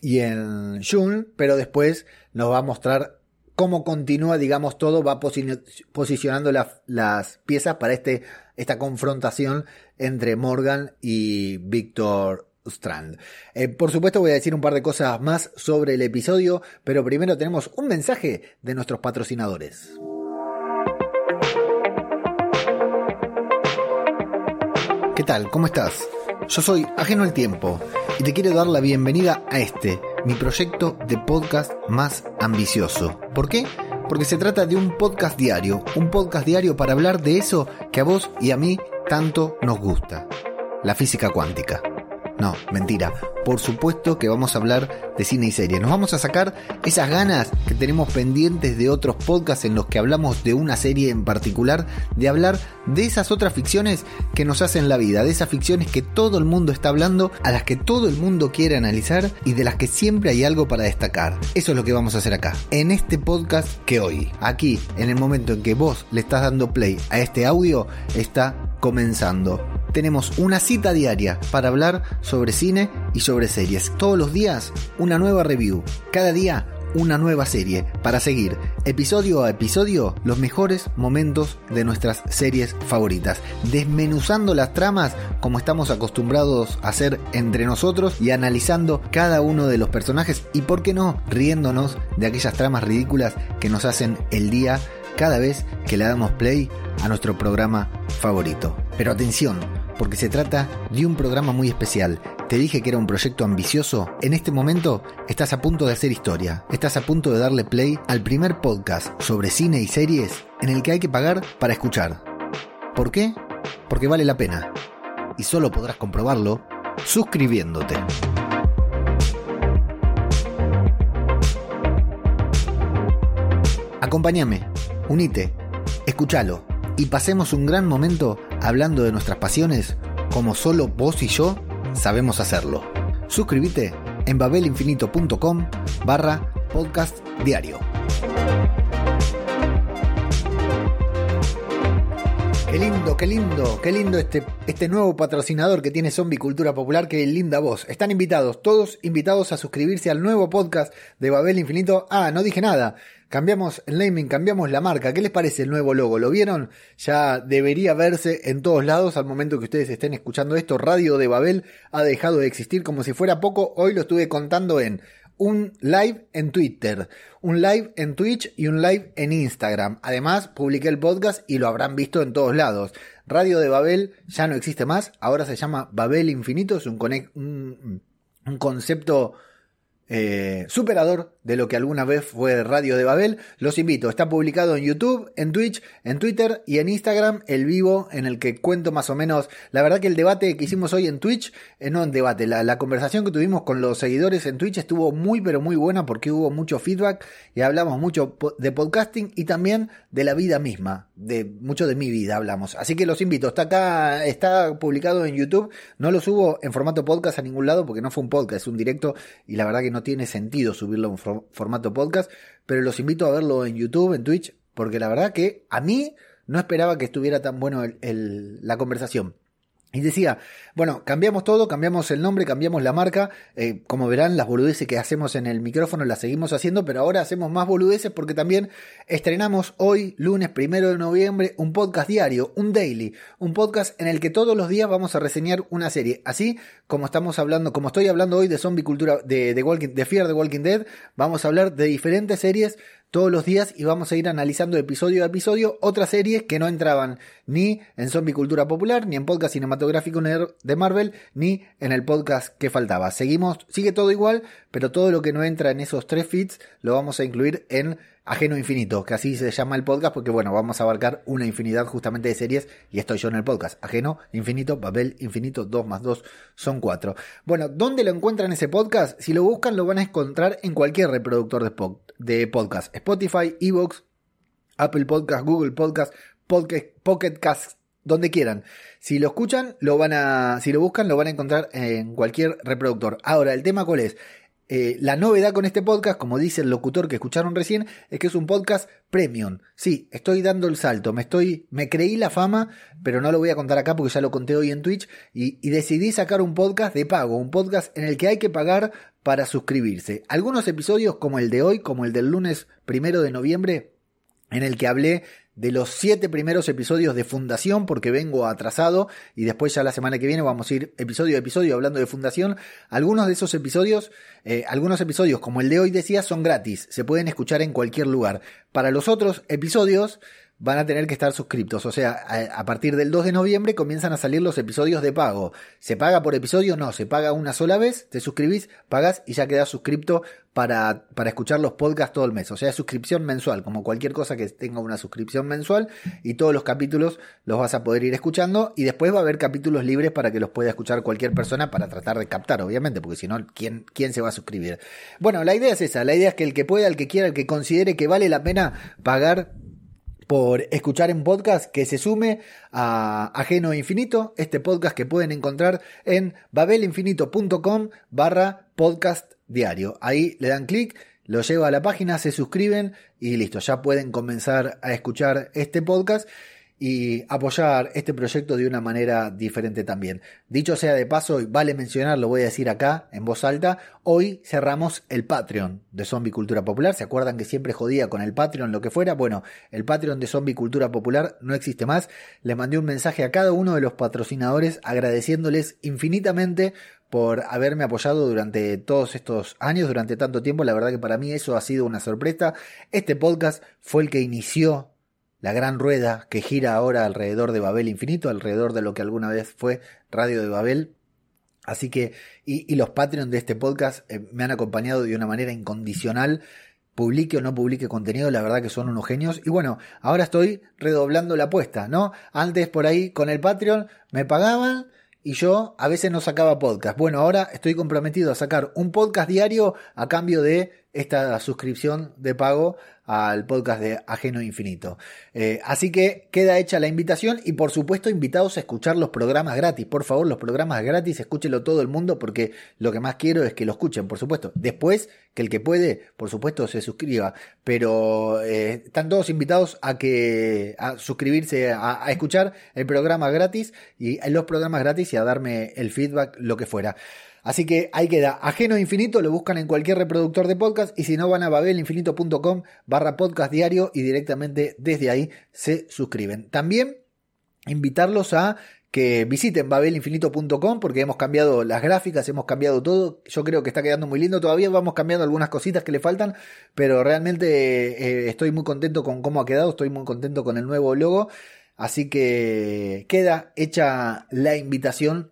y en June, pero después nos va a mostrar cómo continúa, digamos, todo, va posicionando las piezas para este, esta confrontación entre Morgan y Victor Strand. Eh, por supuesto voy a decir un par de cosas más sobre el episodio, pero primero tenemos un mensaje de nuestros patrocinadores. ¿Qué tal? ¿Cómo estás? Yo soy Ajeno al Tiempo y te quiero dar la bienvenida a este, mi proyecto de podcast más ambicioso. ¿Por qué? Porque se trata de un podcast diario, un podcast diario para hablar de eso que a vos y a mí tanto nos gusta, la física cuántica. No, mentira. Por supuesto que vamos a hablar de cine y serie. Nos vamos a sacar esas ganas que tenemos pendientes de otros podcasts en los que hablamos de una serie en particular, de hablar de esas otras ficciones que nos hacen la vida, de esas ficciones que todo el mundo está hablando, a las que todo el mundo quiere analizar y de las que siempre hay algo para destacar. Eso es lo que vamos a hacer acá, en este podcast que hoy, aquí, en el momento en que vos le estás dando play a este audio, está comenzando tenemos una cita diaria para hablar sobre cine y sobre series. Todos los días una nueva review. Cada día una nueva serie para seguir episodio a episodio los mejores momentos de nuestras series favoritas, desmenuzando las tramas como estamos acostumbrados a hacer entre nosotros y analizando cada uno de los personajes y por qué no riéndonos de aquellas tramas ridículas que nos hacen el día cada vez que le damos play a nuestro programa favorito. Pero atención, porque se trata de un programa muy especial. Te dije que era un proyecto ambicioso. En este momento estás a punto de hacer historia. Estás a punto de darle play al primer podcast sobre cine y series en el que hay que pagar para escuchar. ¿Por qué? Porque vale la pena. Y solo podrás comprobarlo suscribiéndote. Acompáñame, unite, escúchalo y pasemos un gran momento hablando de nuestras pasiones como solo vos y yo sabemos hacerlo. Suscríbete en babelinfinito.com barra podcast diario. Qué lindo, qué lindo, qué lindo este, este nuevo patrocinador que tiene Zombie Cultura Popular, qué linda voz. Están invitados, todos invitados a suscribirse al nuevo podcast de Babel Infinito. Ah, no dije nada. Cambiamos el naming, cambiamos la marca. ¿Qué les parece el nuevo logo? ¿Lo vieron? Ya debería verse en todos lados al momento que ustedes estén escuchando esto. Radio de Babel ha dejado de existir como si fuera poco. Hoy lo estuve contando en un live en Twitter, un live en Twitch y un live en Instagram. Además, publiqué el podcast y lo habrán visto en todos lados. Radio de Babel ya no existe más, ahora se llama Babel Infinito, es un, un, concepto eh, superador de lo que alguna vez fue Radio de Babel. Los invito, está publicado en YouTube, en Twitch, en Twitter y en Instagram, el vivo en el que cuento más o menos, la verdad que el debate que hicimos hoy en Twitch, eh, no en debate, la, conversación que tuvimos con los seguidores en Twitch estuvo muy pero muy buena porque hubo mucho feedback y hablamos mucho de podcasting y también de la vida misma, de mucho de mi vida hablamos. Así que los invito, está acá, está publicado en YouTube, no lo subo en formato podcast a ningún lado porque no fue un podcast, es un directo y la verdad que no no tiene sentido subirlo en formato podcast, pero los invito a verlo en YouTube, en Twitch, porque la verdad que a mí no esperaba que estuviera tan bueno la conversación. Y decía, bueno, cambiamos todo, cambiamos el nombre, cambiamos la marca. Eh, como verán, las boludeces que hacemos en el micrófono las seguimos haciendo, pero ahora hacemos más boludeces porque también estrenamos hoy, lunes primero de noviembre, un podcast diario, un daily, un podcast en el que todos los días vamos a reseñar una serie. Así como estamos hablando, como estoy hablando hoy de zombie cultura, de, de, Walking, de Fear de Walking Dead, vamos a hablar de diferentes series todos los días y vamos a ir analizando episodio a episodio otras series que no entraban ni en Zombie Cultura Popular, ni en podcast cinematográfico de Marvel, ni en el podcast que faltaba. Seguimos, sigue todo igual, pero todo lo que no entra en esos tres feeds lo vamos a incluir en Ajeno Infinito, que así se llama el podcast, porque bueno, vamos a abarcar una infinidad justamente de series y estoy yo en el podcast. Ajeno Infinito, Babel Infinito, 2 más 2 son 4. Bueno, ¿dónde lo encuentran ese podcast? Si lo buscan lo van a encontrar en cualquier reproductor de, de podcast. Spotify, Evox, Apple Podcast, Google Podcast, Pocket Cast, donde quieran. Si lo escuchan, lo van a, si lo buscan, lo van a encontrar en cualquier reproductor. Ahora, el tema cuál es? Eh, la novedad con este podcast, como dice el locutor que escucharon recién, es que es un podcast premium. Sí, estoy dando el salto, me estoy, me creí la fama, pero no lo voy a contar acá porque ya lo conté hoy en Twitch y, y decidí sacar un podcast de pago, un podcast en el que hay que pagar para suscribirse. Algunos episodios como el de hoy, como el del lunes primero de noviembre, en el que hablé de los siete primeros episodios de Fundación, porque vengo atrasado y después ya la semana que viene vamos a ir episodio a episodio hablando de Fundación. Algunos de esos episodios, eh, algunos episodios como el de hoy decía, son gratis, se pueden escuchar en cualquier lugar. Para los otros episodios, van a tener que estar suscriptos. O sea, a, partir del 2 de noviembre comienzan a salir los episodios de pago. ¿Se paga por episodio? No, se paga una sola vez, te suscribís, pagas y ya quedas suscripto para, para escuchar los podcasts todo el mes. O sea, suscripción mensual, como cualquier cosa que tenga una suscripción mensual y todos los capítulos los vas a poder ir escuchando y después va a haber capítulos libres para que los pueda escuchar cualquier persona para tratar de captar, obviamente, porque si no, ¿quién, ¿quién se va a suscribir? Bueno, la idea es esa, la idea es que el que pueda, el que quiera, el que considere que vale la pena pagar por escuchar en podcast que se sume a Ajeno Infinito, este podcast que pueden encontrar en babelinfinito.com barra podcast diario. Ahí le dan clic, lo lleva a la página, se suscriben y listo, ya pueden comenzar a escuchar este podcast y apoyar este proyecto de una manera diferente también. Dicho sea de paso, y vale mencionar, lo voy a decir acá en voz alta, hoy cerramos el Patreon de Zombie Cultura Popular. ¿Se acuerdan que siempre jodía con el Patreon lo que fuera? Bueno, el Patreon de Zombie Cultura Popular no existe más. Les mandé un mensaje a cada uno de los patrocinadores agradeciéndoles infinitamente por haberme apoyado durante todos estos años, durante tanto tiempo. La verdad que para mí eso ha sido una sorpresa. Este podcast fue el que inició la gran rueda que gira ahora alrededor de Babel Infinito, alrededor de lo que alguna vez fue Radio de Babel. Así que, y, los Patreon de este podcast eh, me han acompañado de una manera incondicional. Publique o no publique contenido, la verdad que son unos genios. Y bueno, ahora estoy redoblando la apuesta, ¿no? Antes por ahí con el Patreon me pagaban y yo a veces no sacaba podcast. Bueno, ahora estoy comprometido a sacar un podcast diario a cambio de esta suscripción de pago al podcast de Ajeno Infinito. Eh, así que queda hecha la invitación y por supuesto invitados a escuchar los programas gratis. Por favor, los programas gratis, escúchelo todo el mundo porque lo que más quiero es que lo escuchen, por supuesto. Después, que el que puede, por supuesto, se suscriba. Pero eh, están todos invitados a que a suscribirse, a, a escuchar el programa gratis y los programas gratis y a darme el feedback, lo que fuera. Así que ahí queda. Ajeno Infinito lo buscan en cualquier reproductor de podcast y si no van a babelinfinito.com barra podcast diario y directamente desde ahí se suscriben. También invitarlos a que visiten babelinfinito.com porque hemos cambiado las gráficas, hemos cambiado todo. Yo creo que está quedando muy lindo. Todavía vamos cambiando algunas cositas que le faltan, pero realmente eh, estoy muy contento con cómo ha quedado, estoy muy contento con el nuevo logo. Así que queda hecha la invitación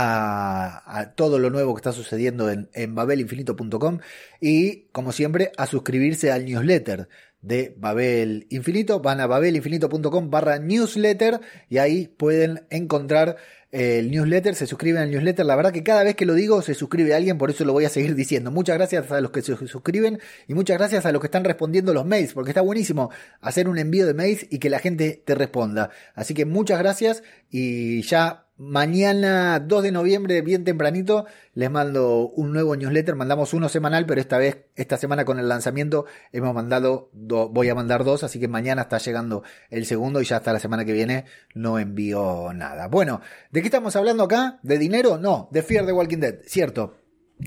a, todo lo nuevo que está sucediendo en, en babelinfinito.com y, como siempre, a suscribirse al newsletter de Babel Infinito. Van a babelinfinito.com barra newsletter y ahí pueden encontrar el newsletter, se suscriben al newsletter. La verdad que cada vez que lo digo se suscribe alguien, por eso lo voy a seguir diciendo. Muchas gracias a los que se suscriben y muchas gracias a los que están respondiendo los mails, porque está buenísimo hacer un envío de mails y que la gente te responda. Así que muchas gracias y ya Mañana 2 de noviembre, bien tempranito, les mando un nuevo newsletter. Mandamos uno semanal, pero esta vez, esta semana con el lanzamiento, hemos mandado, voy a mandar dos, así que mañana está llegando el segundo y ya hasta la semana que viene no envío nada. Bueno, ¿de qué estamos hablando acá? ¿De dinero? No, de Fear de Walking Dead, cierto.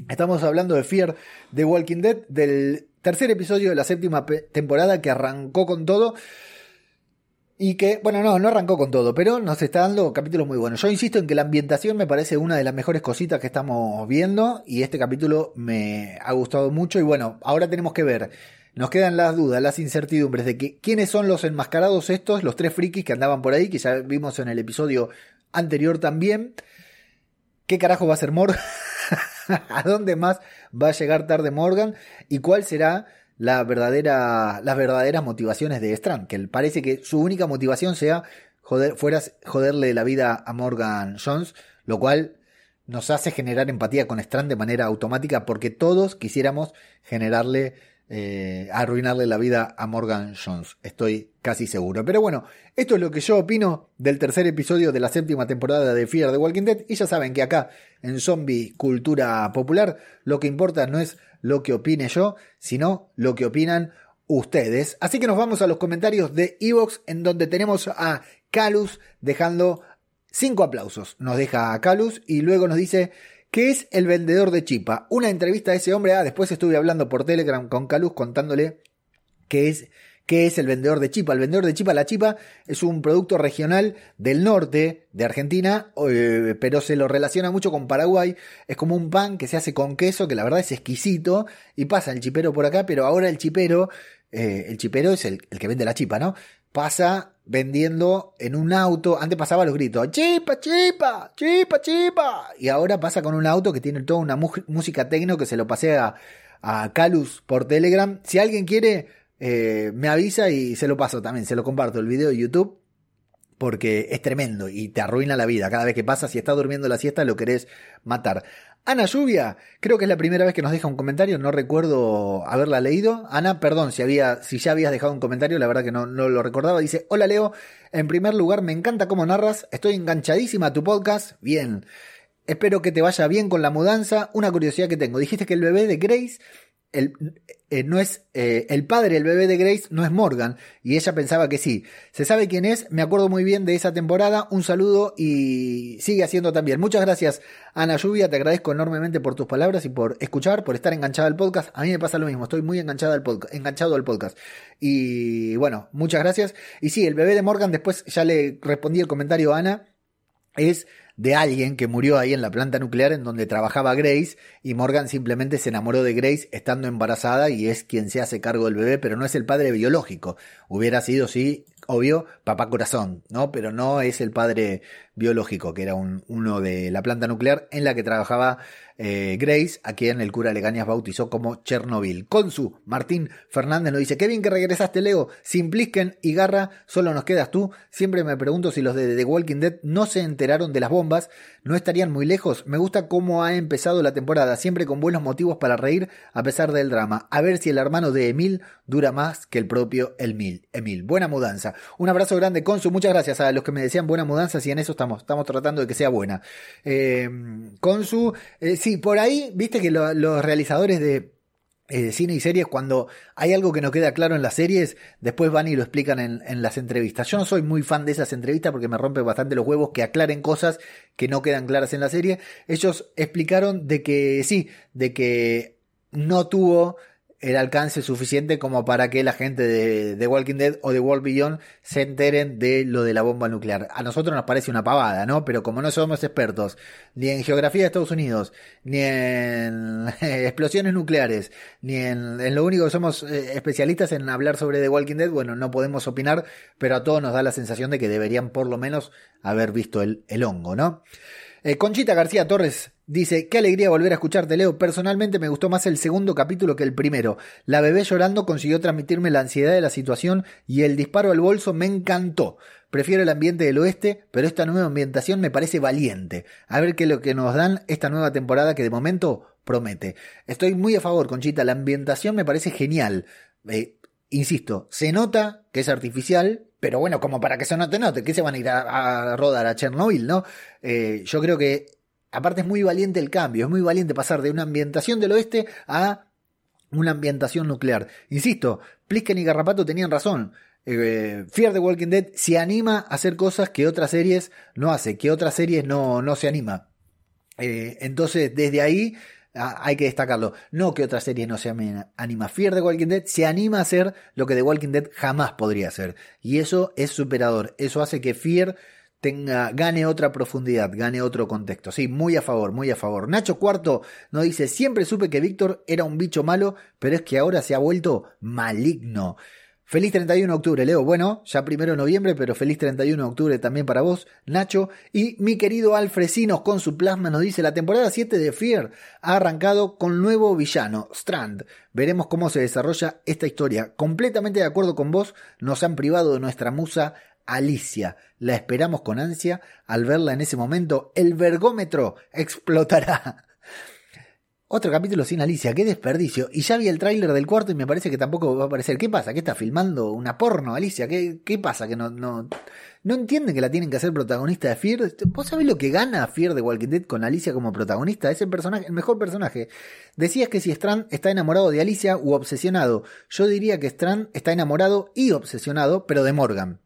Estamos hablando de Fear de Walking Dead, del tercer episodio de la séptima temporada que arrancó con todo. Y que, bueno, no, no arrancó con todo, pero nos está dando capítulos muy buenos. Yo insisto en que la ambientación me parece una de las mejores cositas que estamos viendo y este capítulo me ha gustado mucho y bueno, ahora tenemos que ver nos quedan las dudas, las incertidumbres de que quiénes son los enmascarados estos, los tres frikis que andaban por ahí, que ya vimos en el episodio anterior también. ¿Qué carajo va a ser Morgan? ¿A dónde más va a llegar tarde Morgan? ¿Y cuál será la verdadera, las verdaderas motivaciones de Strand? Que parece que su única motivación sea joder, fuera joderle la vida a Morgan Jones, lo cual nos hace generar empatía con Strand de manera automática porque todos quisiéramos generarle eh, arruinarle la vida a Morgan Jones, estoy casi seguro. Pero bueno, esto es lo que yo opino del tercer episodio de la séptima temporada de Fear the Walking Dead y ya saben que acá en Zombie Cultura Popular lo que importa no es lo que opine yo, sino lo que opinan ustedes. Así que nos vamos a los comentarios de Evox en donde tenemos a Calus dejando cinco aplausos. Nos deja a Calus y luego nos dice ¿Qué es el vendedor de chipa? Una entrevista a ese hombre. Ah, después estuve hablando por Telegram con Calus contándole qué es, qué es el vendedor de chipa. El vendedor de chipa, la chipa, es un producto regional del norte de Argentina, eh, pero se lo relaciona mucho con Paraguay. Es como un pan que se hace con queso, que la verdad es exquisito, y pasa el chipero por acá, pero ahora el chipero, eh, el chipero es el, el que vende la chipa, ¿no? Pasa vendiendo en un auto. Antes pasaba los gritos, chipa, chipa, chipa, chipa. Y ahora pasa con un auto que tiene toda una música tecno que se lo pasé a, Calus por Telegram. Si alguien quiere, eh, me avisa y se lo paso también, se lo comparto el video de YouTube. Porque es tremendo y te arruina la vida. Cada vez que pasa, si estás durmiendo la siesta, lo querés matar. Ana Lluvia, creo que es la primera vez que nos deja un comentario, no recuerdo haberla leído. Ana, perdón si ya habías dejado un comentario, la verdad que no, no lo recordaba. Dice, hola Leo, en primer lugar me encanta cómo narras, estoy enganchadísima a tu podcast. Bien. Espero que te vaya bien con la mudanza. Una curiosidad que tengo. Dijiste que el bebé de Grace el, eh, no es eh, el padre del bebé de Grace no es Morgan y ella pensaba que sí. Se sabe quién es, me acuerdo muy bien de esa temporada. Un saludo y sigue haciendo también. Muchas gracias Ana Lluvia, te agradezco enormemente por tus palabras y por escuchar, por estar enganchada al podcast. A mí me pasa lo mismo, estoy muy enganchada al podcast, enganchado al podcast. Y bueno, muchas gracias. Y sí, el bebé de Morgan después ya le respondí el comentario a Ana es de alguien que murió ahí en la planta nuclear en donde trabajaba Grace y Morgan simplemente se enamoró de Grace estando embarazada y es quien se hace cargo del bebé, pero no es el padre biológico. Hubiera sido, sí, obvio, papá corazón, ¿no? Pero no es el padre biológico, que era un, uno de la planta nuclear en la que trabajaba eh, Grace, a quien el cura Legañas bautizó como Chernobyl. Consu, Martín Fernández nos dice, qué bien que regresaste Leo, sin Plisken y Garra, solo nos quedas tú. Siempre me pregunto si los de The Walking Dead no se enteraron de las bombas, no estarían muy lejos. Me gusta cómo ha empezado la temporada, siempre con buenos motivos para reír a pesar del drama. A ver si el hermano de Emil dura más que el propio Emil. Emil, buena mudanza. Un abrazo grande, Consu, muchas gracias a los que me decían buena mudanza, si en eso estamos, estamos tratando de que sea buena. Eh, Consu, eh, sí, por ahí, viste que los realizadores de eh, cine y series, cuando hay algo que no queda claro en las series, después van y lo explican en, las entrevistas. Yo no soy muy fan de esas entrevistas porque me rompe bastante los huevos que aclaren cosas que no quedan claras en la serie. Ellos explicaron de que sí, de que no tuvo el alcance suficiente como para que la gente de, Walking Dead o de World Beyond se enteren de lo de la bomba nuclear. A nosotros nos parece una pavada, ¿no? Pero como no somos expertos ni en geografía de Estados Unidos, ni en explosiones nucleares, ni en, lo único que somos eh, especialistas en hablar sobre The Walking Dead, bueno, no podemos opinar, pero a todos nos da la sensación de que deberían por lo menos haber visto el, el hongo, ¿no? Eh, Conchita García Torres dice, qué alegría volver a escucharte, Leo. Personalmente me gustó más el segundo capítulo que el primero. La bebé llorando consiguió transmitirme la ansiedad de la situación y el disparo al bolso me encantó. Prefiero el ambiente del oeste, pero esta nueva ambientación me parece valiente. A ver qué es lo que nos dan esta nueva temporada que de momento promete. Estoy muy a favor, Conchita. La ambientación me parece genial. Eh, insisto, se nota que es artificial, pero bueno, como para que se note, note, que se van a ir a, rodar a Chernobyl, ¿no? Eh, yo creo que, aparte es muy valiente el cambio, es muy valiente pasar de una ambientación del oeste a una ambientación nuclear. Insisto, Plisken y Garrapato tenían razón. Eh, Fear the Walking Dead se anima a hacer cosas que otras series no hace, que otras series no, no se anima. Eh, entonces, desde ahí Ah, hay que destacarlo. No que otra serie no se anima. Fear The Walking Dead se anima a hacer lo que The Walking Dead jamás podría hacer. Y eso es superador. Eso hace que Fear tenga, gane otra profundidad, gane otro contexto. Sí, muy a favor, muy a favor. Nacho Cuarto nos dice, siempre supe que Víctor era un bicho malo, pero es que ahora se ha vuelto maligno. Feliz 31 de octubre, Leo. Bueno, ya primero de noviembre, pero feliz 31 de octubre también para vos, Nacho. Y mi querido Alfresinos con su plasma nos dice, la temporada 7 de Fear ha arrancado con nuevo villano, Strand. Veremos cómo se desarrolla esta historia. Completamente de acuerdo con vos, nos han privado de nuestra musa Alicia. La esperamos con ansia. Al verla en ese momento, el vergómetro explotará. Otro capítulo sin Alicia, qué desperdicio. Y ya vi el tráiler del cuarto y me parece que tampoco va a aparecer. ¿Qué pasa? ¿Qué está filmando una porno, Alicia? ¿Qué, qué pasa? Que no, no, no entienden que la tienen que hacer protagonista de Fear. ¿Vos sabés lo que gana Fear de Walking Dead con Alicia como protagonista? Es el personaje, el mejor personaje. Decías que si Strand está enamorado de Alicia u obsesionado. Yo diría que Strand está enamorado y obsesionado, pero de Morgan.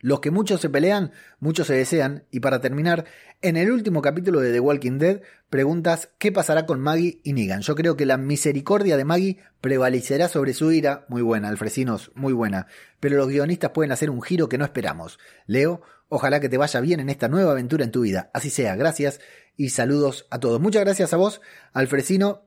Los que muchos se pelean, muchos se desean. Y para terminar, en el último capítulo de The Walking Dead, preguntas qué pasará con Maggie y Negan. Yo creo que la misericordia de Maggie prevalecerá sobre su ira. Muy buena, Alfresinos, muy buena. Pero los guionistas pueden hacer un giro que no esperamos. Leo, ojalá que te vaya bien en esta nueva aventura en tu vida. Así sea, gracias y saludos a todos. Muchas gracias a vos, Alfresino.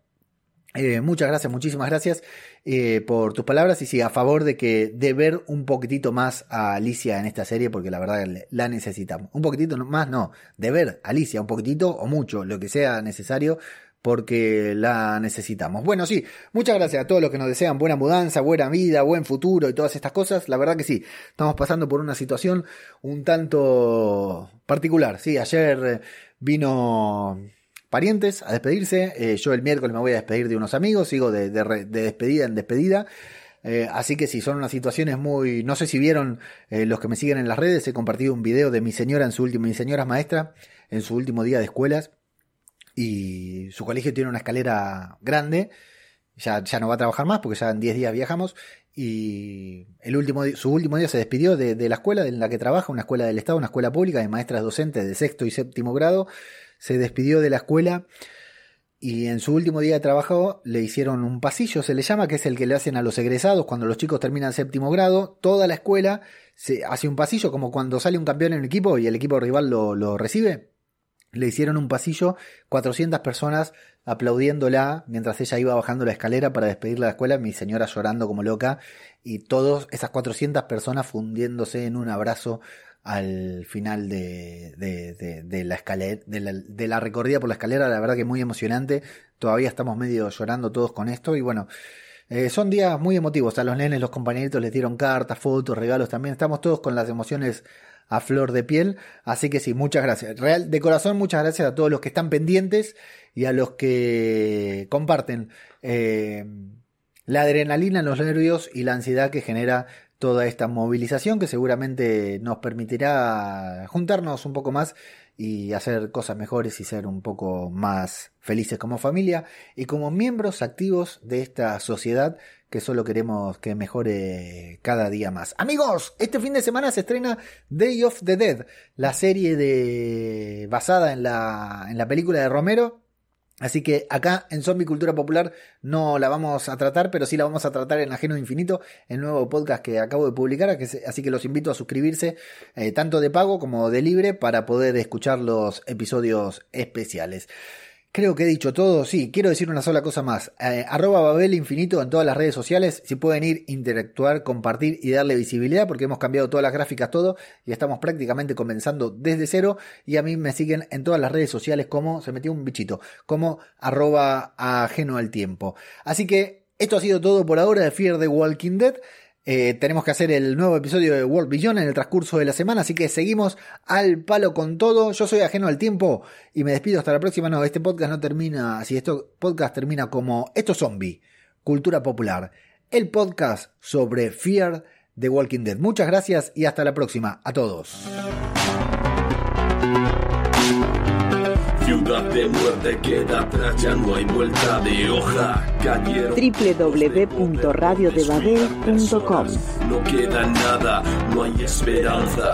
Eh, muchas gracias, muchísimas gracias eh, por tus palabras y sí, a favor de que de ver un poquitito más a Alicia en esta serie porque la verdad la necesitamos. Un poquitito más, no, de ver a Alicia un poquitito o mucho, lo que sea necesario porque la necesitamos. Bueno, sí, muchas gracias a todos los que nos desean buena mudanza, buena vida, buen futuro y todas estas cosas. La verdad que sí, estamos pasando por una situación un tanto particular. Sí, ayer vino parientes a despedirse. Eh, yo el miércoles me voy a despedir de unos amigos, sigo de, despedida en despedida. Eh, así que sí, son unas situaciones muy... No sé si vieron eh, los que me siguen en las redes, he compartido un video de mi señora en su último, mi señora maestra, en su último día de escuelas. Y su colegio tiene una escalera grande. Ya, ya no va a trabajar más porque ya en 10 días viajamos. Y el último, su último día se despidió de, de la escuela en la que trabaja, una escuela del Estado, una escuela pública de maestras docentes de sexto y séptimo grado se despidió de la escuela y en su último día de trabajo le hicieron un pasillo, se le llama, que es el que le hacen a los egresados cuando los chicos terminan séptimo grado. Toda la escuela se hace un pasillo, como cuando sale un campeón en el equipo y el equipo rival lo, lo recibe. Le hicieron un pasillo, 400 personas aplaudiéndola mientras ella iba bajando la escalera para despedirla de la escuela, mi señora llorando como loca y todas esas 400 personas fundiéndose en un abrazo al final de, de, la escalera, de la, recorrida por la escalera, la verdad que muy emocionante. Todavía estamos medio llorando todos con esto y bueno, eh, son días muy emotivos. A los nenes, los compañeritos les dieron cartas, fotos, regalos también. Estamos todos con las emociones a flor de piel. Así que sí, muchas gracias. Real, de corazón, muchas gracias a todos los que están pendientes y a los que comparten eh, la adrenalina en los nervios y la ansiedad que genera toda esta movilización que seguramente nos permitirá juntarnos un poco más y hacer cosas mejores y ser un poco más felices como familia y como miembros activos de esta sociedad que solo queremos que mejore cada día más. Amigos, este fin de semana se estrena Day of the Dead, la serie de basada en la en la película de Romero Así que acá en Zombie Cultura Popular no la vamos a tratar, pero sí la vamos a tratar en Ajeno Infinito, el nuevo podcast que acabo de publicar. Así que los invito a suscribirse eh, tanto de pago como de libre para poder escuchar los episodios especiales. Creo que he dicho todo. Sí, quiero decir una sola cosa más. Eh, arroba Babel Infinito en todas las redes sociales. Si pueden ir, interactuar, compartir y darle visibilidad porque hemos cambiado todas las gráficas, todo y estamos prácticamente comenzando desde cero. Y a mí me siguen en todas las redes sociales como se metió un bichito, como arroba ajeno al tiempo. Así que esto ha sido todo por ahora de Fear the Walking Dead. Eh, tenemos que hacer el nuevo episodio de World Vision en el transcurso de la semana, así que seguimos al palo con todo. Yo soy ajeno al tiempo y me despido hasta la próxima. No, este podcast no termina, si este podcast termina como Esto Zombie, Cultura Popular, el podcast sobre Fear de Walking Dead. Muchas gracias y hasta la próxima a todos. Ciudad de muerte queda atrás, ya no hay vuelta de hoja. www.radiodebabel.com No queda nada, no hay esperanza.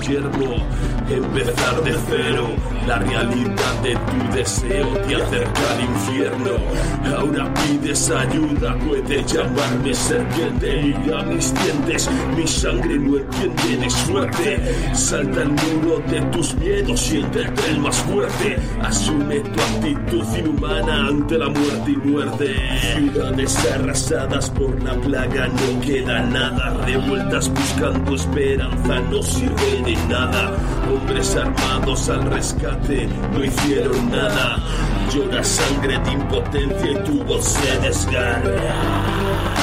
yermo, empezar de cero. La realidad de tu deseo te acerca al infierno. Ahora pides ayuda, puede llamarme serpiente. Mira mis dientes, mi sangre no entiende de suerte. Salta el muro de tus miedos, siéntete el más fuerte. Asume tu actitud inhumana ante la muerte y muerte. Ciudades arrasadas por la plaga, no queda nada. Revueltas buscando esperanza, no sirve nada. Hombres armados al rescate, no hicieron nada. Llora sangre de impotencia y tu voz se desgarra.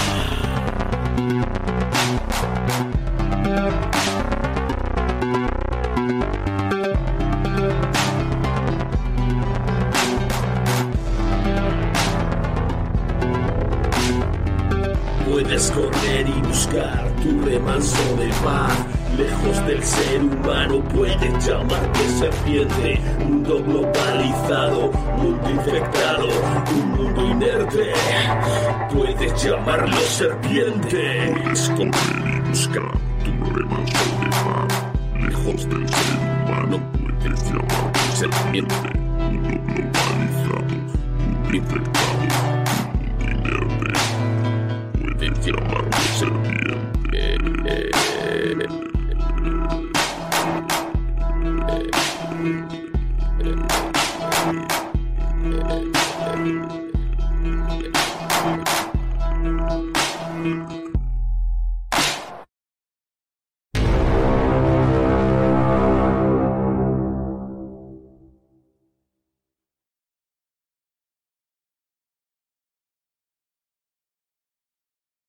Llamarlo serpiente.